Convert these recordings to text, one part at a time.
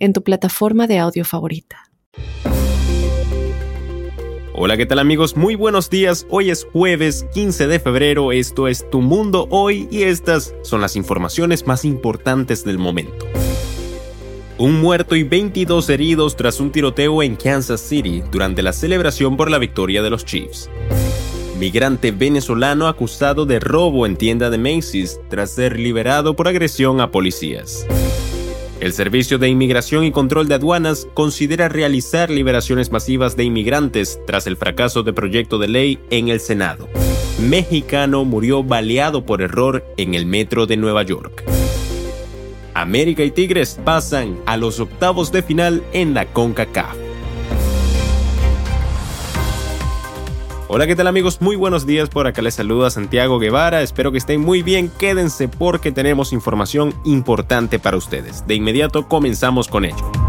en tu plataforma de audio favorita. Hola, ¿qué tal amigos? Muy buenos días. Hoy es jueves 15 de febrero, esto es Tu Mundo Hoy y estas son las informaciones más importantes del momento. Un muerto y 22 heridos tras un tiroteo en Kansas City durante la celebración por la victoria de los Chiefs. Migrante venezolano acusado de robo en tienda de Macy's tras ser liberado por agresión a policías. El Servicio de Inmigración y Control de Aduanas considera realizar liberaciones masivas de inmigrantes tras el fracaso de proyecto de ley en el Senado. Mexicano murió baleado por error en el metro de Nueva York. América y Tigres pasan a los octavos de final en la CONCACAF. Hola, ¿qué tal amigos? Muy buenos días, por acá les saluda Santiago Guevara, espero que estén muy bien, quédense porque tenemos información importante para ustedes. De inmediato comenzamos con ello.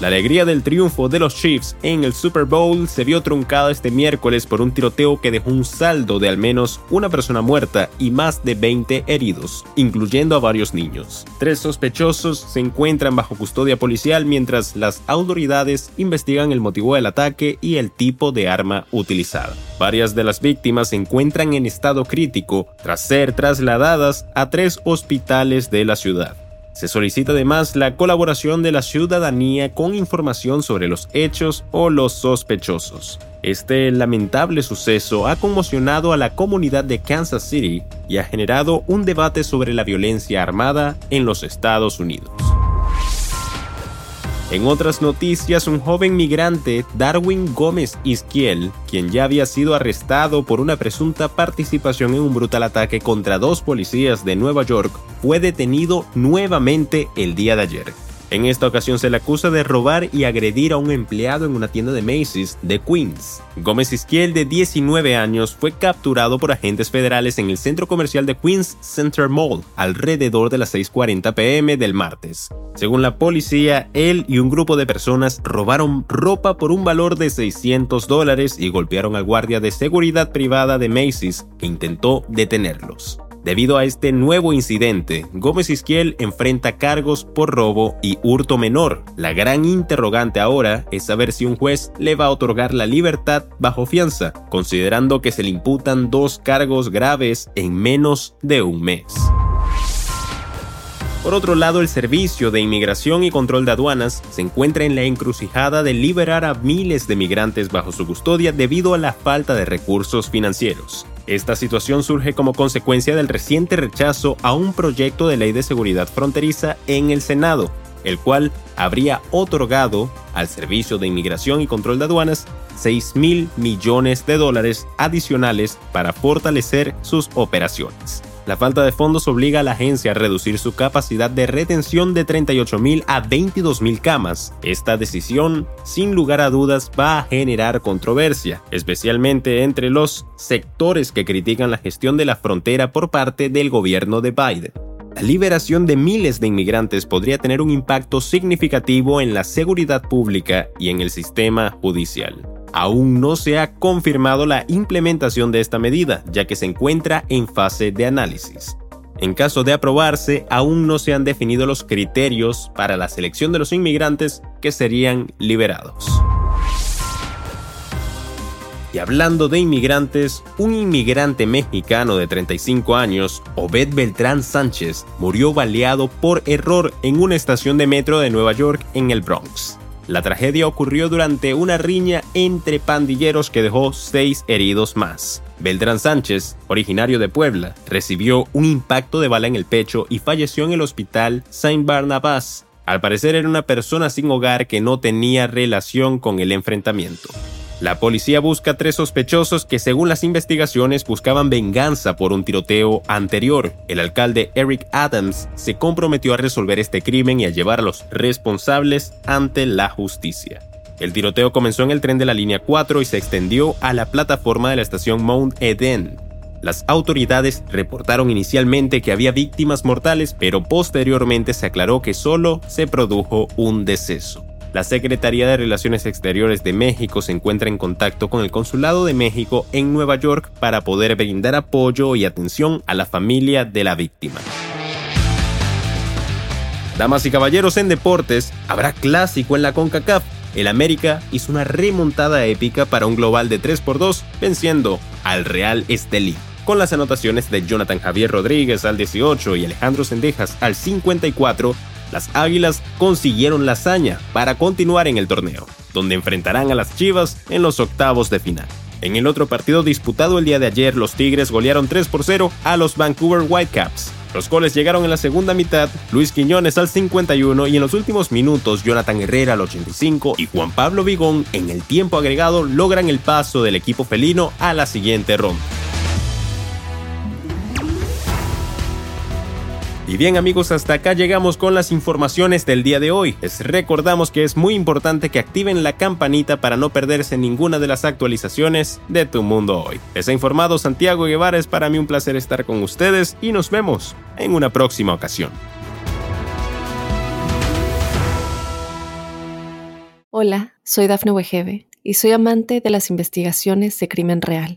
La alegría del triunfo de los Chiefs en el Super Bowl se vio truncada este miércoles por un tiroteo que dejó un saldo de al menos una persona muerta y más de 20 heridos, incluyendo a varios niños. Tres sospechosos se encuentran bajo custodia policial mientras las autoridades investigan el motivo del ataque y el tipo de arma utilizada. Varias de las víctimas se encuentran en estado crítico tras ser trasladadas a tres hospitales de la ciudad. Se solicita además la colaboración de la ciudadanía con información sobre los hechos o los sospechosos. Este lamentable suceso ha conmocionado a la comunidad de Kansas City y ha generado un debate sobre la violencia armada en los Estados Unidos. En otras noticias, un joven migrante, Darwin Gómez Izquiel, quien ya había sido arrestado por una presunta participación en un brutal ataque contra dos policías de Nueva York, fue detenido nuevamente el día de ayer. En esta ocasión se le acusa de robar y agredir a un empleado en una tienda de Macy's de Queens. Gómez Izquiel, de 19 años, fue capturado por agentes federales en el centro comercial de Queens Center Mall alrededor de las 6.40 pm del martes. Según la policía, él y un grupo de personas robaron ropa por un valor de 600 dólares y golpearon al guardia de seguridad privada de Macy's que intentó detenerlos. Debido a este nuevo incidente, Gómez Izquiel enfrenta cargos por robo y hurto menor. La gran interrogante ahora es saber si un juez le va a otorgar la libertad bajo fianza, considerando que se le imputan dos cargos graves en menos de un mes. Por otro lado, el Servicio de Inmigración y Control de Aduanas se encuentra en la encrucijada de liberar a miles de migrantes bajo su custodia debido a la falta de recursos financieros. Esta situación surge como consecuencia del reciente rechazo a un proyecto de ley de seguridad fronteriza en el Senado, el cual habría otorgado al Servicio de Inmigración y Control de Aduanas 6 mil millones de dólares adicionales para fortalecer sus operaciones. La falta de fondos obliga a la agencia a reducir su capacidad de retención de 38.000 a 22.000 camas. Esta decisión, sin lugar a dudas, va a generar controversia, especialmente entre los sectores que critican la gestión de la frontera por parte del gobierno de Biden. La liberación de miles de inmigrantes podría tener un impacto significativo en la seguridad pública y en el sistema judicial aún no se ha confirmado la implementación de esta medida, ya que se encuentra en fase de análisis. En caso de aprobarse, aún no se han definido los criterios para la selección de los inmigrantes que serían liberados. Y hablando de inmigrantes, un inmigrante mexicano de 35 años, Obed Beltrán Sánchez, murió baleado por error en una estación de metro de Nueva York en el Bronx. La tragedia ocurrió durante una riña entre pandilleros que dejó seis heridos más. Beltrán Sánchez, originario de Puebla, recibió un impacto de bala en el pecho y falleció en el hospital Saint Barnabas. Al parecer era una persona sin hogar que no tenía relación con el enfrentamiento. La policía busca tres sospechosos que según las investigaciones buscaban venganza por un tiroteo anterior. El alcalde Eric Adams se comprometió a resolver este crimen y a llevar a los responsables ante la justicia. El tiroteo comenzó en el tren de la línea 4 y se extendió a la plataforma de la estación Mount Eden. Las autoridades reportaron inicialmente que había víctimas mortales, pero posteriormente se aclaró que solo se produjo un deceso. La Secretaría de Relaciones Exteriores de México se encuentra en contacto con el Consulado de México en Nueva York para poder brindar apoyo y atención a la familia de la víctima. Damas y caballeros en deportes, habrá clásico en la CONCACAF. El América hizo una remontada épica para un global de 3 por 2, venciendo al Real Estelí. Con las anotaciones de Jonathan Javier Rodríguez al 18 y Alejandro Sendejas al 54, las Águilas consiguieron la hazaña para continuar en el torneo, donde enfrentarán a las Chivas en los octavos de final. En el otro partido disputado el día de ayer, los Tigres golearon 3 por 0 a los Vancouver Whitecaps. Los goles llegaron en la segunda mitad, Luis Quiñones al 51 y en los últimos minutos Jonathan Herrera al 85 y Juan Pablo Vigón en el tiempo agregado logran el paso del equipo felino a la siguiente ronda. Y bien amigos, hasta acá llegamos con las informaciones del día de hoy. Les recordamos que es muy importante que activen la campanita para no perderse ninguna de las actualizaciones de Tu Mundo Hoy. Les ha informado Santiago Guevara, es para mí un placer estar con ustedes y nos vemos en una próxima ocasión. Hola, soy Dafne Wegebe y soy amante de las investigaciones de crimen real.